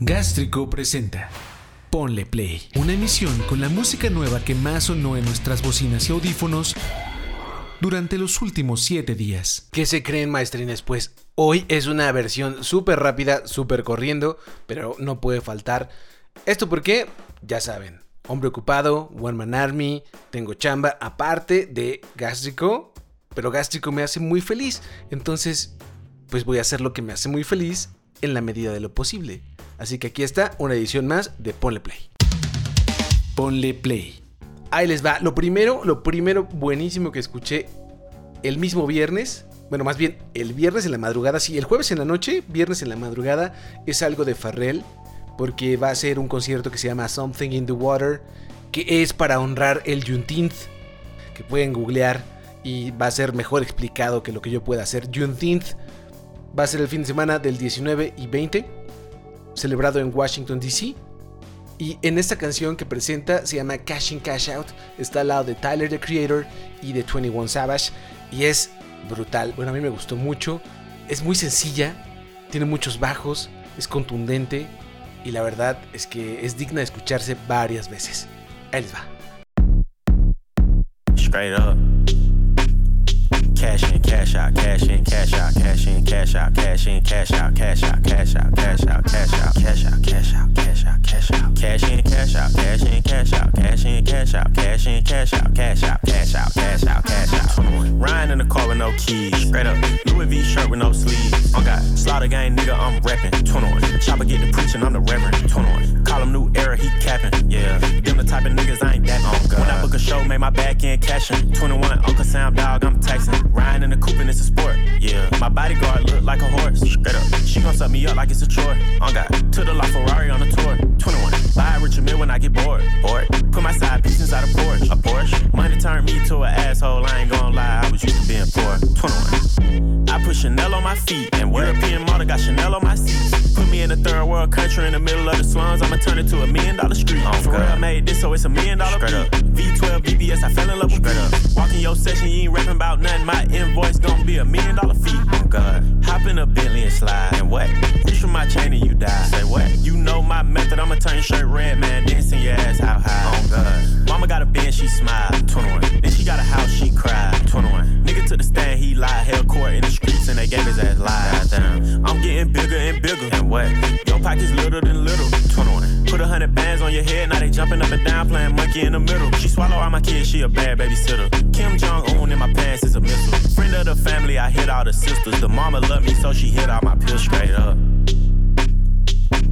Gástrico presenta Ponle Play, una emisión con la música nueva que más sonó en nuestras bocinas y audífonos durante los últimos 7 días. ¿Qué se creen, maestrines? Pues hoy es una versión súper rápida, súper corriendo, pero no puede faltar. ¿Esto por qué? Ya saben. Hombre ocupado, One Man Army, tengo chamba, aparte de gástrico, pero gástrico me hace muy feliz. Entonces, pues voy a hacer lo que me hace muy feliz en la medida de lo posible. Así que aquí está una edición más de Ponle Play. Ponle Play. Ahí les va. Lo primero, lo primero buenísimo que escuché el mismo viernes. Bueno, más bien el viernes en la madrugada. Sí, el jueves en la noche, viernes en la madrugada, es algo de Farrell. Porque va a ser un concierto que se llama Something in the Water. Que es para honrar el Juneteenth. Que pueden googlear. Y va a ser mejor explicado que lo que yo pueda hacer. Juneteenth va a ser el fin de semana del 19 y 20. Celebrado en Washington, D.C. Y en esta canción que presenta se llama Cash In Cash Out. Está al lado de Tyler the Creator y de 21 Savage. Y es brutal. Bueno, a mí me gustó mucho. Es muy sencilla. Tiene muchos bajos. Es contundente. Y la verdad es que es digna de escucharse varias veces. Ahí va. Straight up. Cash in, cash out, cash in, cash out, cash in, cash out, cash in, cash out, cash out, cash out, cash out, cash out, cash out, cash out, cash out, cash out, cash in, cash out, cash in, cash out, cash in, cash out, cash in, cash out, cash out, cash out, cash out, cash out. Riding in the car with no keys, straight up. Louis V shirt with no sleeves. Oh God, slaughter gang nigga, I'm reppin'. 21. Chopper get to preaching, I'm the reverend. 21. Call him new era, he capping. Yeah, them the type of niggas I ain't that on. When I book a show, make my back end cashin'. 21, Uncle Sam dog, I'm taxing. Riding in the coupe and it's a sport. Yeah, my bodyguard look like a horse. Straight up, she gon' suck me up like it's a chore. On God, to the La Ferrari on a tour. 21, buy a Richard Mill when I get bored. Bored, put my side piece inside a Porsche. A Porsche, money turned me to an asshole. I ain't gon' lie, I was used to being poor. 21, I put Chanel on my feet and European model got Chanel on my seats. In a third world country in the middle of the slums. I'ma turn it to a million dollar street. Oh, For real, I made this, so it's a million dollar Straight up. V12 VBS, I fell in love with Straight up. Walking your session, you ain't rapping about nothing. My invoice gon' be a million dollar fee. Oh God, hop in a Bentley and slide. And what? Reach for my chain and you die. Say what? You know my method. I'ma turn your shirt red, man. Dancing your ass how high. Oh God. Mama got a band, she smile. 21. Then she got a house, she cried. 21. Nigga to the stand, he lied. Held court in the streets and they gave his ass lies. Damn. I'm getting bigger and bigger. And what? Your pockets little than little. 21. Put a hundred bands on your head, now they jumping up and down, playing monkey in the middle. She swallow all my kids, she a bad babysitter. Kim Jong Un in my pants is a missile. Friend of the family, I hit all the sisters. The mama love me, so she hit all my pills straight up.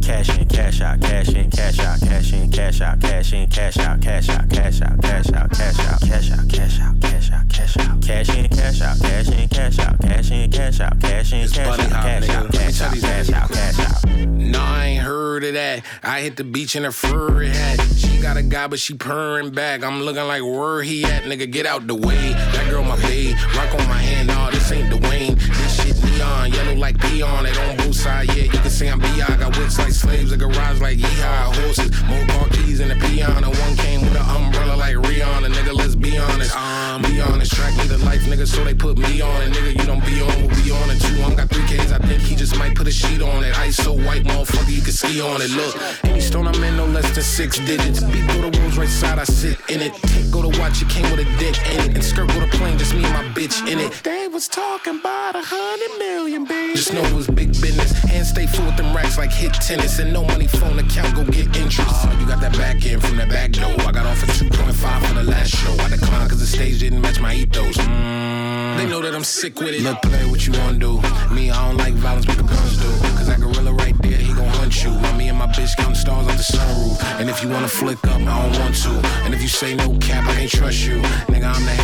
Cash in, cash out, cash in, cash out, cash in, cash out, cash in, cash out, cash out, cash out, cash out, cash out, cash out, cash out, cash out, cash out, cash in, cash out, cash in, cash out, cash in, cash out, cash in, cash out, cash out, cash out, cash out, cash out. No, I ain't heard of that. I hit the beach in a furry hat. She got a guy, but she purring back. I'm looking like where he at, nigga. Get out the way. That girl my babe. Rock on my hand, nah, this ain't Dwayne. This shit neon, yellow like peon. It on both sides, yeah. You can see I'm B.I. Got whips like slaves, a garage like yeehaw. Horses, more car keys in the peon. And one came with an umbrella like Rihanna. Nigga, let's be honest. Um, be honest. Track me to life, nigga, so they put me on it. Nigga, you don't be on what we on it. Two, I'm got three K's. I think he just might put a sheet on it. Ice so white, motherfucker, you can ski on it. Look, any stone I'm in, no less than six digits. Beat go to Rolls right side, I sit in it. Go to watch, it came with a dick in it. And skirt go to plane, just me and my bitch in it. Was talking about a hundred million, baby. Just know it was big business. Hands stay full with them racks like hit tennis. And no money phone account, go get interest. Oh, you got that back end from that back door. I got off at 2.5 for the last show. I declined cause the stage didn't match my ethos. Mm, they know that I'm sick with it. Look, play what you wanna do. Me, I don't like violence, but the guns do. Cause that gorilla right there, he gon' hunt you. While me and my bitch counting stars off the sunroof. And if you wanna flick up, I don't want to. And if you say no cap, I can't trust you. Nigga, I'm the headline, you a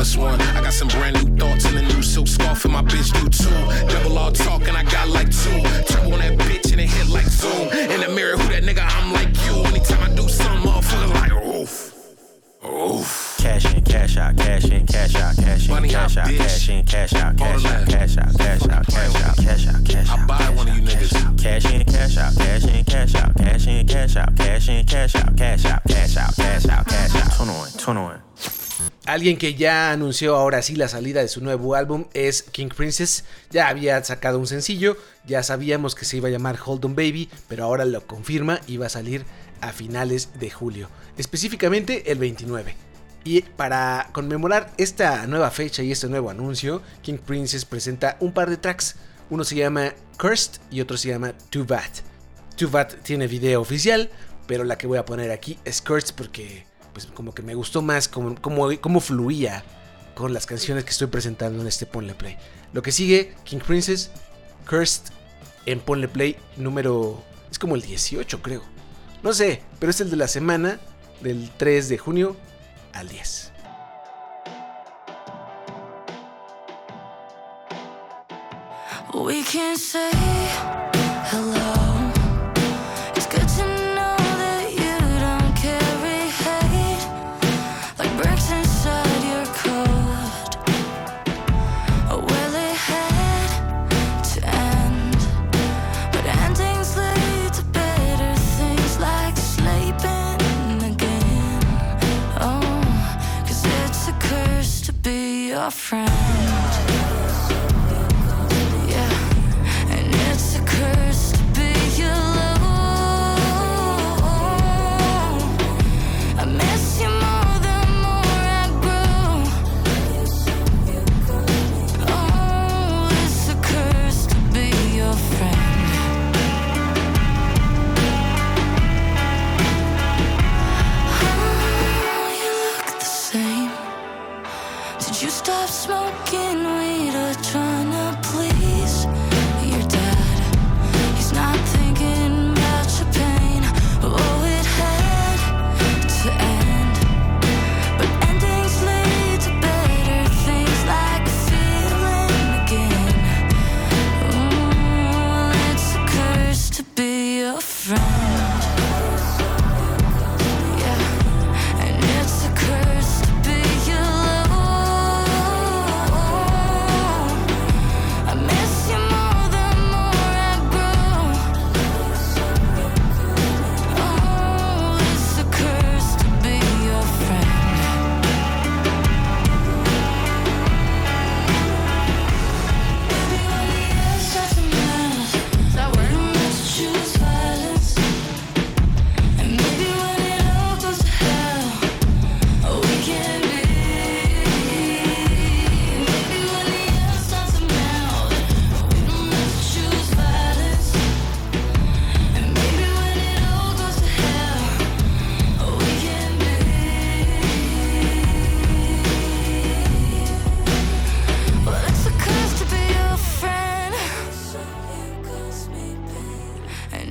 plus one. I got some brand new thoughts and a new silk scarf, and my bitch do too. Double all talk, and I got like two. Turbo on that bitch, and it hit like zoom. In the mirror, who that nigga? I'm like you. Anytime I do something, motherfuckers like, oof. Oof. Cash in, cash out, cash in, cash out, cash in, Money cash out, cash in, cash out, cash out, cash out, cash out, cash out, cash out, cash out. I buy cash one of out, you cash niggas. out. Cash in, cash out, cash in, cash out, cash in, cash out, cash in, cash out, cash out, cash out, cash out, cash out. 21, 21. Alguien que ya anunció ahora sí la salida de su nuevo álbum es King Princess. Ya había sacado un sencillo, ya sabíamos que se iba a llamar Hold On Baby, pero ahora lo confirma y va a salir a finales de julio, específicamente el 29. Y para conmemorar esta nueva fecha y este nuevo anuncio, King Princess presenta un par de tracks. Uno se llama Cursed y otro se llama Too Bad. Too Bad tiene video oficial, pero la que voy a poner aquí es Cursed porque pues como que me gustó más cómo, cómo, fluía con las canciones que estoy presentando en este Ponle Play. Lo que sigue, King Princess, Cursed en Ponle Play número... es como el 18 creo. No sé, pero es el de la semana del 3 de junio al 10. We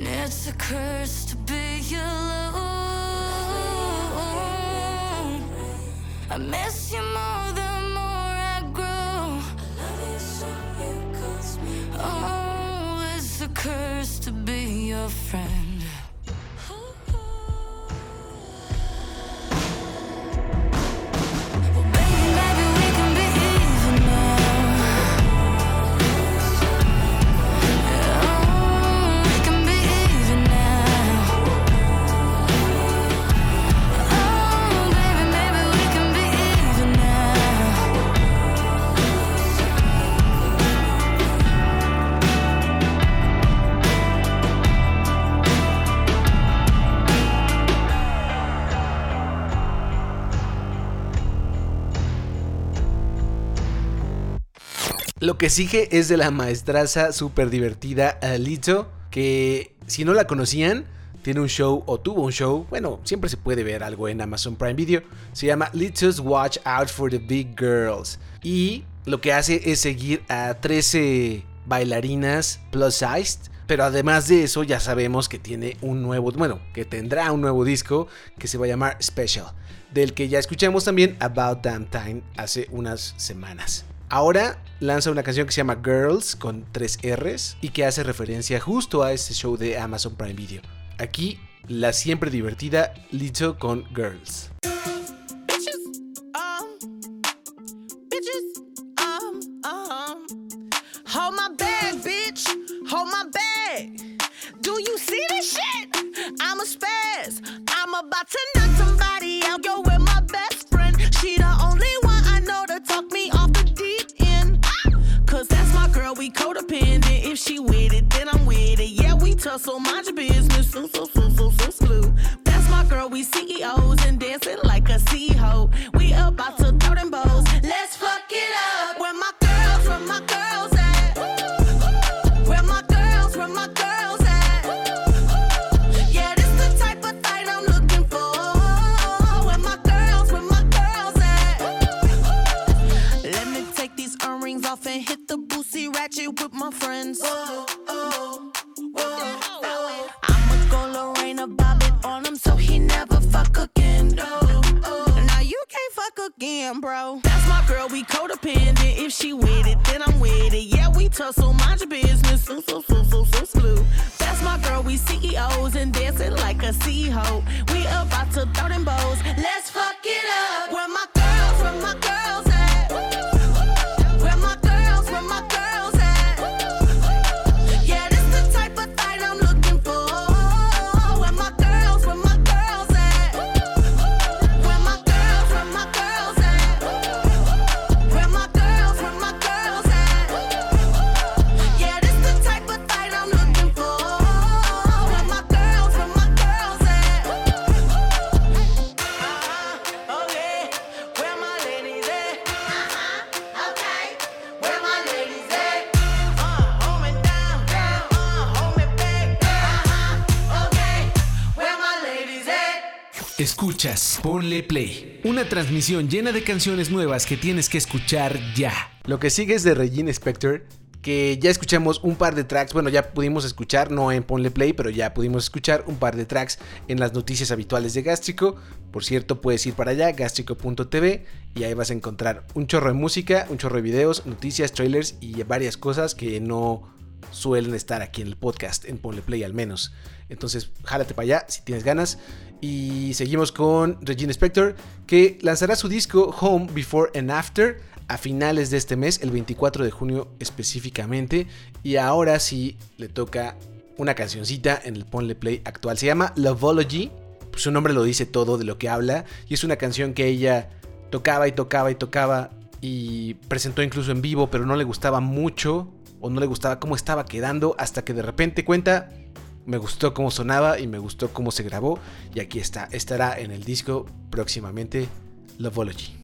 And it's a curse to be alone. I miss you more the more I grow. Oh, it's a curse to be your friend. Lo que sigue es de la maestraza súper divertida Lito, que si no la conocían, tiene un show o tuvo un show, bueno, siempre se puede ver algo en Amazon Prime Video, se llama Lito's Watch Out for the Big Girls. Y lo que hace es seguir a 13 bailarinas plus sized. Pero además de eso ya sabemos que tiene un nuevo, bueno, que tendrá un nuevo disco que se va a llamar Special, del que ya escuchamos también About Damn Time hace unas semanas. Ahora lanza una canción que se llama Girls con tres R's y que hace referencia justo a este show de Amazon Prime Video. Aquí la siempre divertida Lito con Girls. Escuchas, ponle play. Una transmisión llena de canciones nuevas que tienes que escuchar ya. Lo que sigue es de Regina Spector, que ya escuchamos un par de tracks, bueno, ya pudimos escuchar, no en Ponle Play, pero ya pudimos escuchar un par de tracks en las noticias habituales de Gástrico. Por cierto, puedes ir para allá, gástrico.tv, y ahí vas a encontrar un chorro de música, un chorro de videos, noticias, trailers y varias cosas que no suelen estar aquí en el podcast, en Ponle Play al menos. Entonces, jálate para allá si tienes ganas. Y seguimos con Regina Spector, que lanzará su disco Home Before and After a finales de este mes, el 24 de junio específicamente. Y ahora sí le toca una cancioncita en el Ponle Play actual. Se llama Loveology. Pues su nombre lo dice todo de lo que habla. Y es una canción que ella tocaba y tocaba y tocaba. Y presentó incluso en vivo, pero no le gustaba mucho. O no le gustaba cómo estaba quedando. Hasta que de repente cuenta. Me gustó cómo sonaba y me gustó cómo se grabó. Y aquí está. Estará en el disco próximamente. Loveology.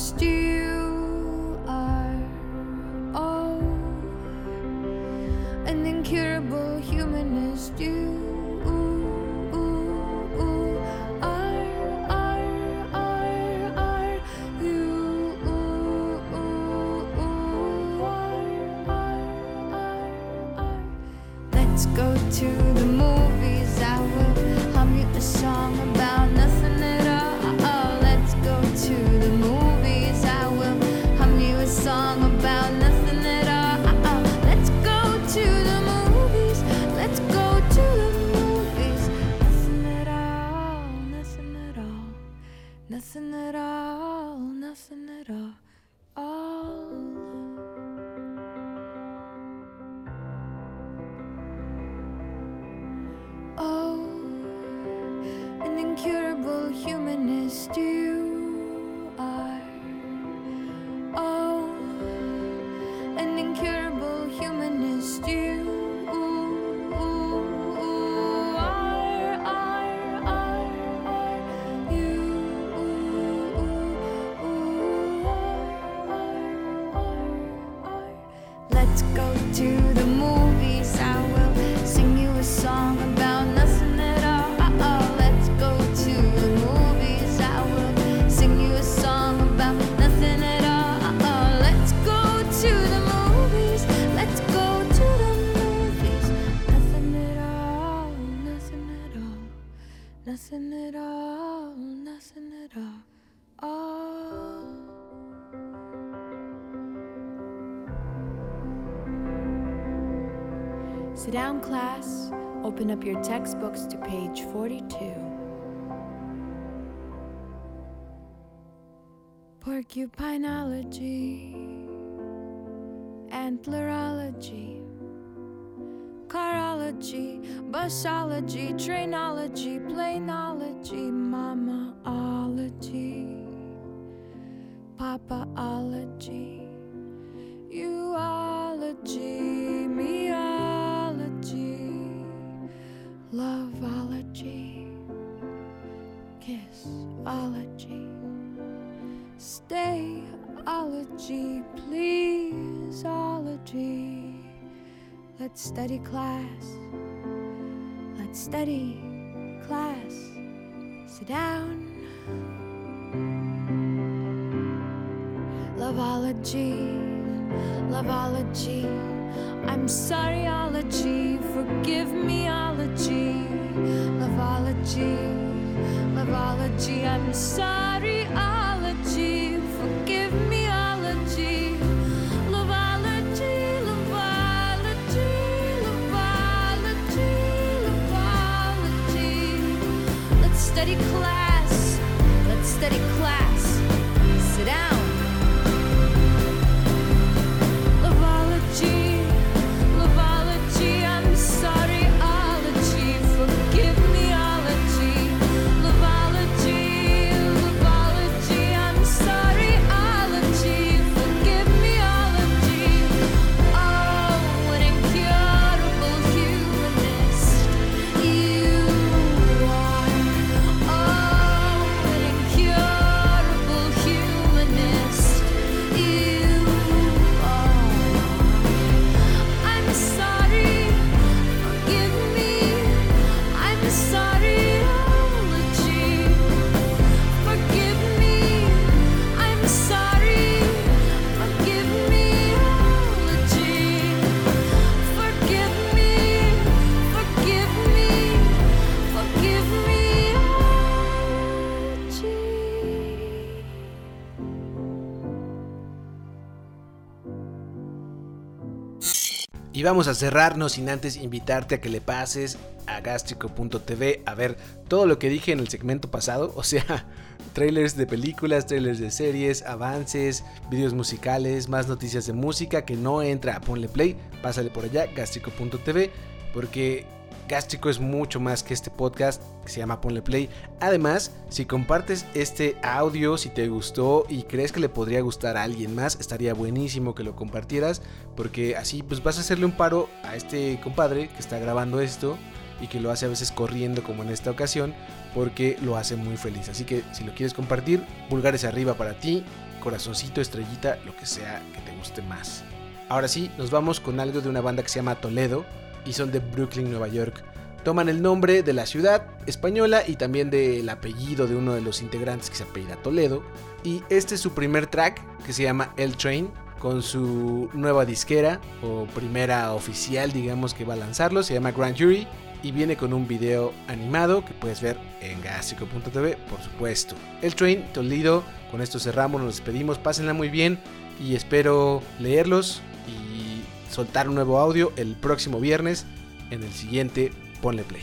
steer. Down, class. Open up your textbooks to page 42. Porcupinology, antlerology, carology, busology, trainology, planology, mamaology, papaology, uology, Stayology, pleaseology. Let's study class. Let's study class. Sit down. Loveology, loveology. I'm sorryology, forgive meology. Loveology, loveology. I'm sorryology, steady class, Let's steady class. Y vamos a cerrarnos sin antes invitarte a que le pases a gastrico.tv a ver todo lo que dije en el segmento pasado, o sea, trailers de películas, trailers de series, avances, videos musicales, más noticias de música que no entra Ponle Play, pásale por allá, gastrico.tv, porque Gástrico es mucho más que este podcast que se llama Ponle Play. Además, si compartes este audio, si te gustó y crees que le podría gustar a alguien más, estaría buenísimo que lo compartieras, porque así pues vas a hacerle un paro a este compadre que está grabando esto y que lo hace a veces corriendo como en esta ocasión, porque lo hace muy feliz. Así que si lo quieres compartir, pulgares arriba para ti, corazoncito, estrellita, lo que sea que te guste más. Ahora sí, nos vamos con algo de una banda que se llama Toledo y son de Brooklyn, Nueva York. Toman el nombre de la ciudad española y también del apellido de uno de los integrantes que se apellida Toledo. Y este es su primer track que se llama El Train con su nueva disquera o primera oficial digamos que va a lanzarlo. Se llama Grand Jury y viene con un video animado que puedes ver en gástrico.tv por supuesto. El Train, Toledo, con esto cerramos, nos despedimos, pásenla muy bien y espero leerlos soltar un nuevo audio el próximo viernes en el siguiente Ponle Play.